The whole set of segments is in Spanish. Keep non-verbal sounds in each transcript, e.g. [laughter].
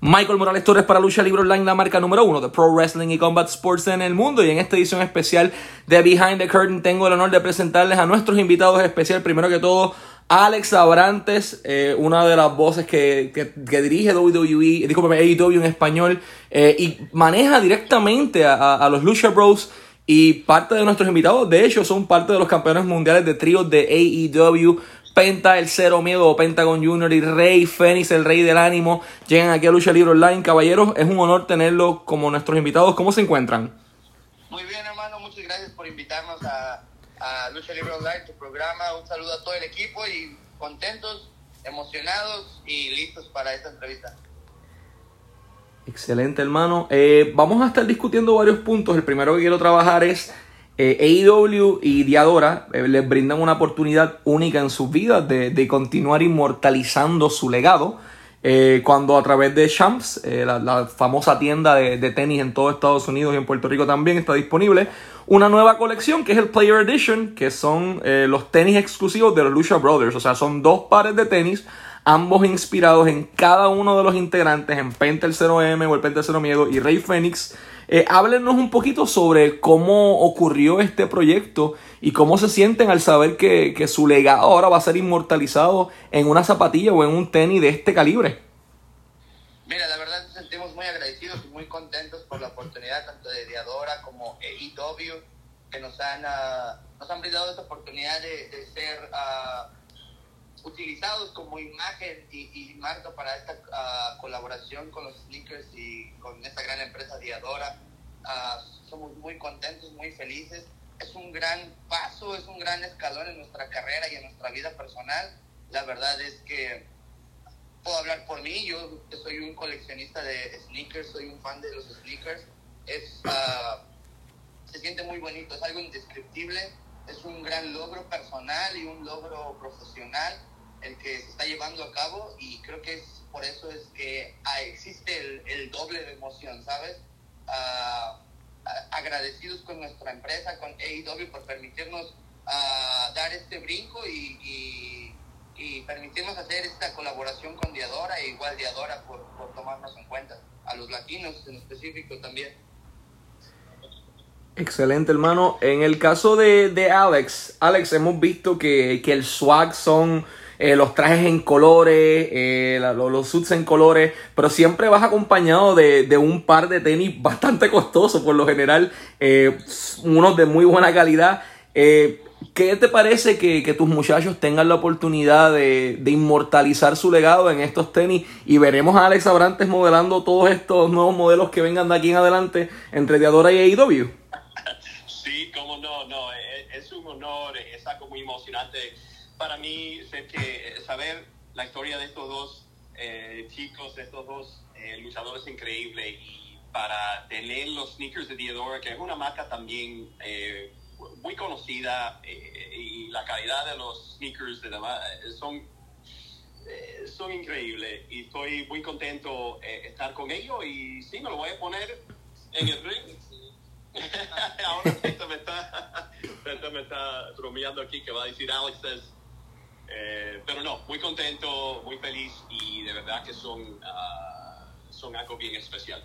Michael Morales Torres para Lucha Libre Online, la marca número uno de Pro Wrestling y Combat Sports en el mundo. Y en esta edición especial de Behind the Curtain tengo el honor de presentarles a nuestros invitados especial. Primero que todo, Alex Abrantes, eh, una de las voces que, que, dirige WWE, discúlpeme, AEW en español, eh, y maneja directamente a, a, los Lucha Bros. Y parte de nuestros invitados, de hecho, son parte de los campeones mundiales de tríos de AEW. Penta, el Cero Miedo, Pentagon Junior y Rey Fénix, el Rey del Ánimo, llegan aquí a Lucha Libre Online. Caballeros, es un honor tenerlos como nuestros invitados. ¿Cómo se encuentran? Muy bien, hermano. Muchas gracias por invitarnos a, a Lucha Libre Online, tu programa. Un saludo a todo el equipo y contentos, emocionados y listos para esta entrevista. Excelente, hermano. Eh, vamos a estar discutiendo varios puntos. El primero que quiero trabajar es eh, AEW y Diadora eh, les brindan una oportunidad única en sus vidas de, continuar inmortalizando su legado. Eh, cuando a través de Champs, la, famosa tienda de, tenis en todo Estados Unidos y en Puerto Rico también está disponible, una nueva colección que es el Player Edition, que son los tenis exclusivos de los Lucha Brothers. O sea, son dos pares de tenis, ambos inspirados en cada uno de los integrantes, en Penta el 0M o el Penta el 0 Miedo y Rey Fénix eh, háblenos un poquito sobre cómo ocurrió este proyecto y cómo se sienten al saber que, su legado ahora va a ser inmortalizado en una zapatilla o en un tenis de este calibre. Mira, la verdad nos sentimos muy agradecidos y muy contentos por la oportunidad tanto de Diadora como AEW que nos han, uh, nos han brindado esta oportunidad de, ser uh, utilizados como imagen y, marca para esta uh, colaboración con los sneakers y con esta gran empresa Diadora. Ah, somos muy contentos, muy felices. Es un gran paso, es un gran escalón en nuestra carrera y en nuestra vida personal. La verdad es que puedo hablar por mí, yo soy un coleccionista de sneakers, soy un fan de los sneakers. Es, uh, se siente muy bonito, es algo indescriptible, es un gran logro personal y un logro profesional el que se está llevando a cabo y creo que es por eso es que ah, existe el, doble de emoción, ¿sabes? agradecidos con nuestra empresa, con AEW, por permitirnos dar este brinco y, permitirnos hacer esta colaboración con Diadora e igual Diadora por, por tomarnos en cuenta, a los latinos en específico también. Excelente, hermano. En el caso de, de Alex, Alex, hemos visto que, que el swag son eh, los trajes en colores, eh, los, suits en colores, pero siempre vas acompañado de, un par de tenis bastante costosos por lo general, eh, unos de muy buena calidad. ¿Qué te parece que, tus muchachos tengan la oportunidad de, inmortalizar su legado en estos tenis y veremos a Alex Abrantes modelando todos estos nuevos modelos que vengan de aquí en adelante entre Diadora y AEW? Sí, cómo no, no, es un honor, es algo muy emocionante para mí que saber la historia de estos dos eh, chicos, de estos dos eh, luchadores increíble y para tener los sneakers de Diodora, que es una marca también eh, muy conocida y la calidad de los sneakers de son son increíbles y estoy muy contento estar con ellos y sí, me lo voy a poner en el ring. [laughs] Ahora me está, [laughs] me está bromeando aquí que va a decir Alex es eh, pero no, muy contento, muy feliz y de verdad que son, uh, son algo bien especial.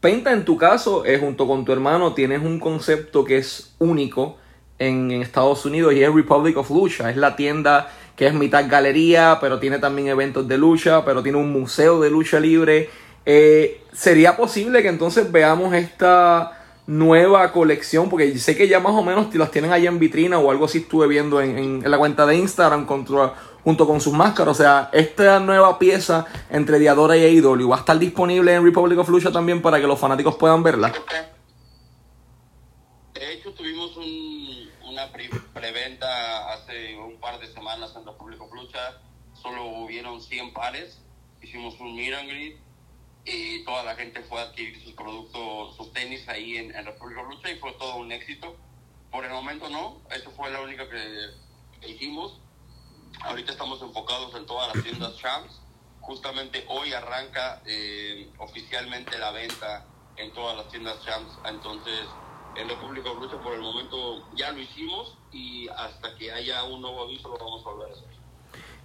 Penta, en tu caso, eh, junto con tu hermano, tienes un concepto que es único en, Estados Unidos y es Republic of Lucha. Es la tienda que es mitad galería, pero tiene también eventos de lucha, pero tiene un museo de lucha libre. Eh, ¿Sería posible que entonces veamos esta nueva colección, porque sé que ya más o menos las tienen ahí en vitrina o algo así estuve viendo en, la cuenta de Instagram junto con sus máscaras. O sea, esta nueva pieza entre Diadora y AEW va a estar disponible en Republic of Lucha también para que los fanáticos puedan verla. De hecho, tuvimos una preventa hace un par de semanas en Republic of Lucha. Solo hubieron 100 pares. Hicimos un meet and y toda la gente fue a adquirir sus productos, sus tenis ahí en, en República Lucha y fue todo un éxito. Por el momento no, eso fue la única que, hicimos. Ahorita estamos enfocados en todas las tiendas Champs. Justamente hoy arranca eh, oficialmente la venta en todas las tiendas Champs. Entonces, en República Lucha por el momento ya lo hicimos y hasta que haya un nuevo aviso lo vamos a volver a hacer.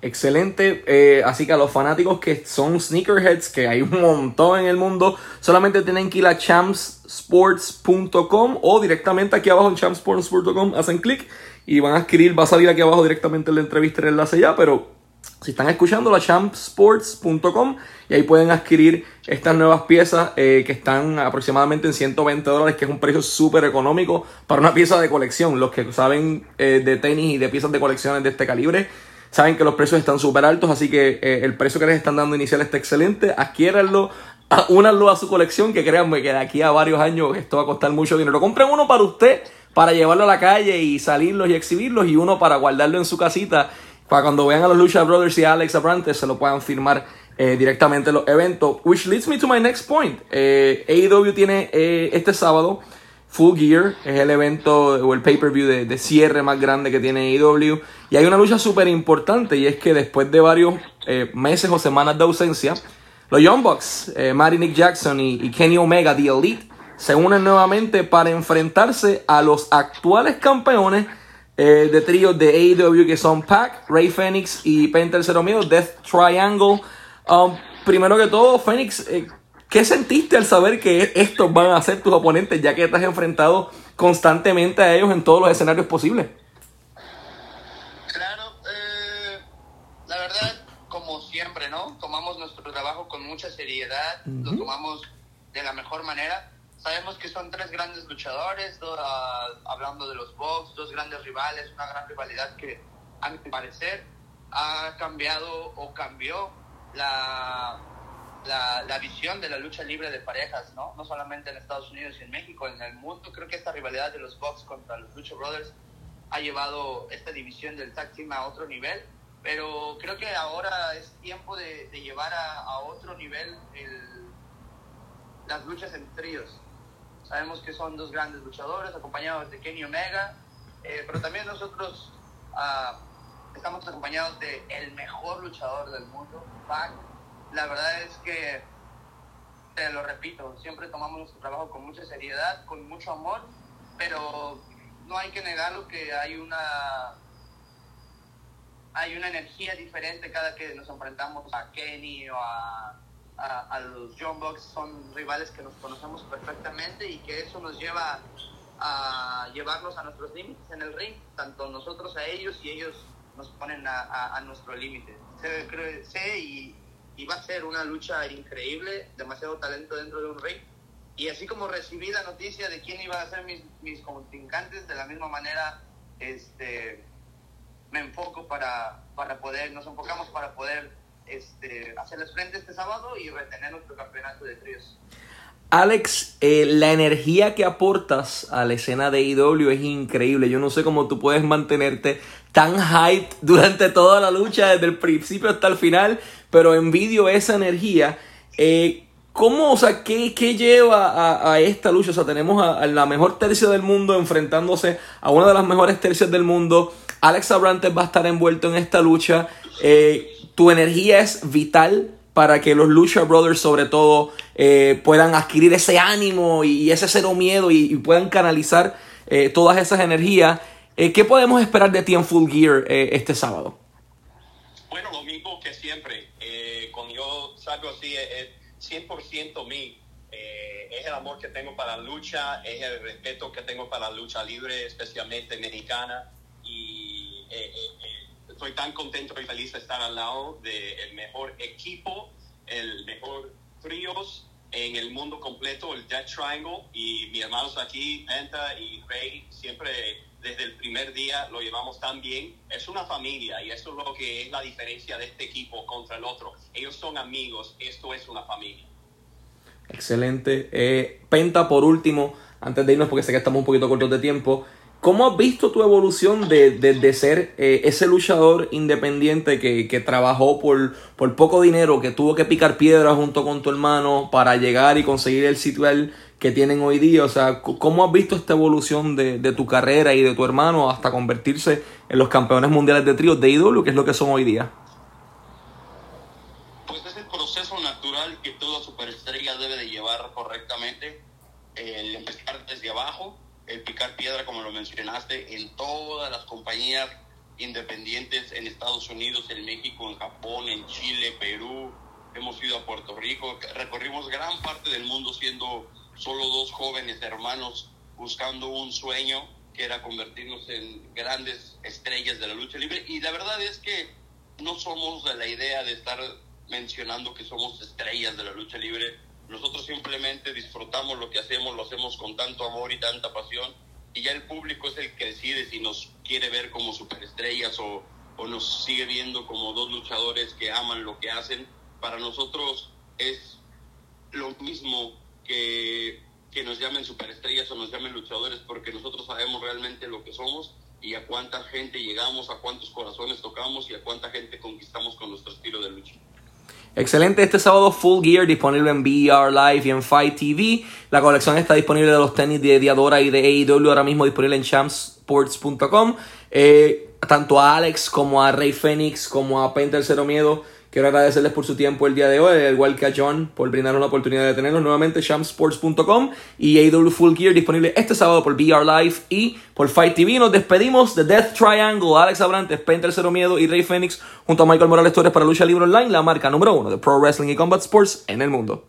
Excelente. Eh, así que a los fanáticos que son sneakerheads, que hay un montón en el mundo, solamente tienen que ir a champsports.com o directamente aquí abajo en champsports.com, hacen clic y van a adquirir, va a salir aquí abajo directamente la entrevista el enlace ya, pero si están escuchando la champsports.com y ahí pueden adquirir estas nuevas piezas eh, que están aproximadamente en 120 dólares, que es un precio súper económico para una pieza de colección. Los que saben eh, de tenis y de piezas de colecciones de este calibre saben que los precios están súper altos, así que eh, el precio que les están dando inicial está excelente. Adquiéranlo, únanlo a su colección, que créanme que de aquí a varios años esto va a costar mucho dinero. Compren uno para usted, para llevarlo a la calle y salirlos y exhibirlos, y uno para guardarlo en su casita para cuando vean a los Lucha Brothers y a Alex Abrantes se lo puedan firmar eh, directamente en los eventos. Which leads me to my next point. Eh, AEW tiene eh, este sábado Full Gear, es el evento o el pay-per-view de, cierre más grande que tiene AEW. Y hay una lucha súper importante y es que después de varios meses o semanas de ausencia, los Young Bucks, Matty Nick Jackson y, y Kenny Omega, The Elite, se unen nuevamente para enfrentarse a los actuales campeones eh, de tríos de AEW que son Pac, Ray Phoenix y Penta Tercero Miedo, Death Triangle. Um, primero que todo, Phoenix, eh, ¿qué sentiste al saber que estos van a ser tus oponentes ya que has enfrentado constantemente a ellos en todos los escenarios posibles? Claro, eh, la verdad, como siempre, ¿no? Tomamos nuestro trabajo con mucha seriedad, lo tomamos de la mejor manera Sabemos que son tres grandes luchadores, ah, hablando de los Bucks, dos grandes rivales, una gran rivalidad que, a mi parecer, ha cambiado o cambió la, la, visión de la lucha libre de parejas, ¿no? No solamente en Estados Unidos y en México, en el mundo. Creo que esta rivalidad de los Bucks contra los Lucha Brothers ha llevado esta división del tag team a otro nivel, pero creo que ahora es tiempo de, llevar a, otro nivel las luchas en tríos. Sabemos que son dos grandes luchadores acompañados de Kenny Omega, eh, pero también nosotros ah, estamos acompañados de el mejor luchador del mundo, Pac. La verdad es que, te lo repito, siempre tomamos nuestro trabajo con mucha seriedad, con mucho amor, pero no hay que negarlo que hay una hay una energía diferente cada que nos enfrentamos a Kenny o a los John Bucks son rivales que nos conocemos perfectamente y que eso nos lleva a llevarnos a nuestros límites en el ring, tanto nosotros a ellos y ellos nos ponen a, a, nuestro límite. Sé y, va a ser una lucha increíble, demasiado talento dentro de un ring. Y así como recibí la noticia de quién iba a ser mis, mis contrincantes, de la misma manera este, me enfoco para, para poder, nos enfocamos para poder este, hacerles frente este sábado y retener nuestro campeonato de tríos. Alex, eh, la energía que aportas a la escena de IW es increíble. Yo no sé cómo tú puedes mantenerte tan hype durante toda la lucha, desde el principio hasta el final, pero envidio esa energía. Eh, ¿Cómo, o sea, qué, qué lleva a, esta lucha? O sea, tenemos a, la mejor tercia del mundo enfrentándose a una de las mejores tercias del mundo. Alex Abrantes va a estar envuelto en esta lucha. Eh, tu energía es vital para que los Lucha Brothers sobre todo eh, puedan adquirir ese ánimo y, ese cero miedo y, puedan canalizar eh, todas esas energías. Eh, ¿Qué podemos esperar de ti en Full Gear este sábado? Bueno, lo mismo que siempre. cuando yo salgo así, es 100% mí. es el amor que tengo para la lucha, es el respeto que tengo para la lucha libre, especialmente mexicana. Y estoy tan contento y feliz de estar al lado del mejor equipo, el mejor tríos en el mundo completo, el Death Triangle, y mis hermanos aquí, Penta y Ray, siempre desde el primer día lo llevamos tan bien. Es una familia y eso es lo que es la diferencia de este equipo contra el otro. Ellos son amigos, esto es una familia. Excelente. Eh, Penta, por último, antes de irnos, porque sé que estamos un poquito cortos de tiempo, ¿Cómo has visto tu evolución de, ser eh, ese luchador independiente que, trabajó por, por, poco dinero, que tuvo que picar piedras junto con tu hermano para llegar y conseguir el sitio que tienen hoy día? O sea, ¿cómo has visto esta evolución de, tu carrera y de tu hermano hasta convertirse en los campeones mundiales de tríos de ídolo, que es lo que son hoy día? Pues es el proceso natural que toda superestrella debe de llevar correctamente, el empezar desde abajo el picar piedra, como lo mencionaste, en todas las compañías independientes en Estados Unidos, en México, en Japón, en Chile, Perú. Hemos ido a Puerto Rico, recorrimos gran parte del mundo siendo solo dos jóvenes hermanos buscando un sueño que era convertirnos en grandes estrellas de la lucha libre. Y la verdad es que no somos de la idea de estar mencionando que somos estrellas de la lucha libre. Nosotros simplemente disfrutamos lo que hacemos, lo hacemos con tanto amor y tanta pasión. Y ya el público es el que decide si nos quiere ver como superestrellas o, nos sigue viendo como dos luchadores que aman lo que hacen. Para nosotros es lo mismo que que nos llamen superestrellas o nos llamen luchadores, porque nosotros sabemos realmente lo que somos y a cuánta gente llegamos, a cuántos corazones tocamos y a cuánta gente conquistamos con nuestro estilo de lucha. Excelente, este sábado Full Gear disponible en BR Live y en Fight TV. La colección está disponible de los tenis de Diadora y de AEW ahora mismo disponible en champsports.com. tanto a Alex como a Rey Fénix como a Painter Cero Miedo Quiero agradecerles por su tiempo el día de hoy, al igual que a John por brindarnos la oportunidad de tenerlos nuevamente. Shampsports.com y AW Full Gear disponible este sábado por VR Live y por Fight TV. Nos despedimos de Death Triangle, Alex Abrantes, Painter Cero Miedo y Rey Fénix junto a Michael Morales Torres para Lucha Libre Online, la marca número uno de Pro Wrestling y Combat Sports en el mundo.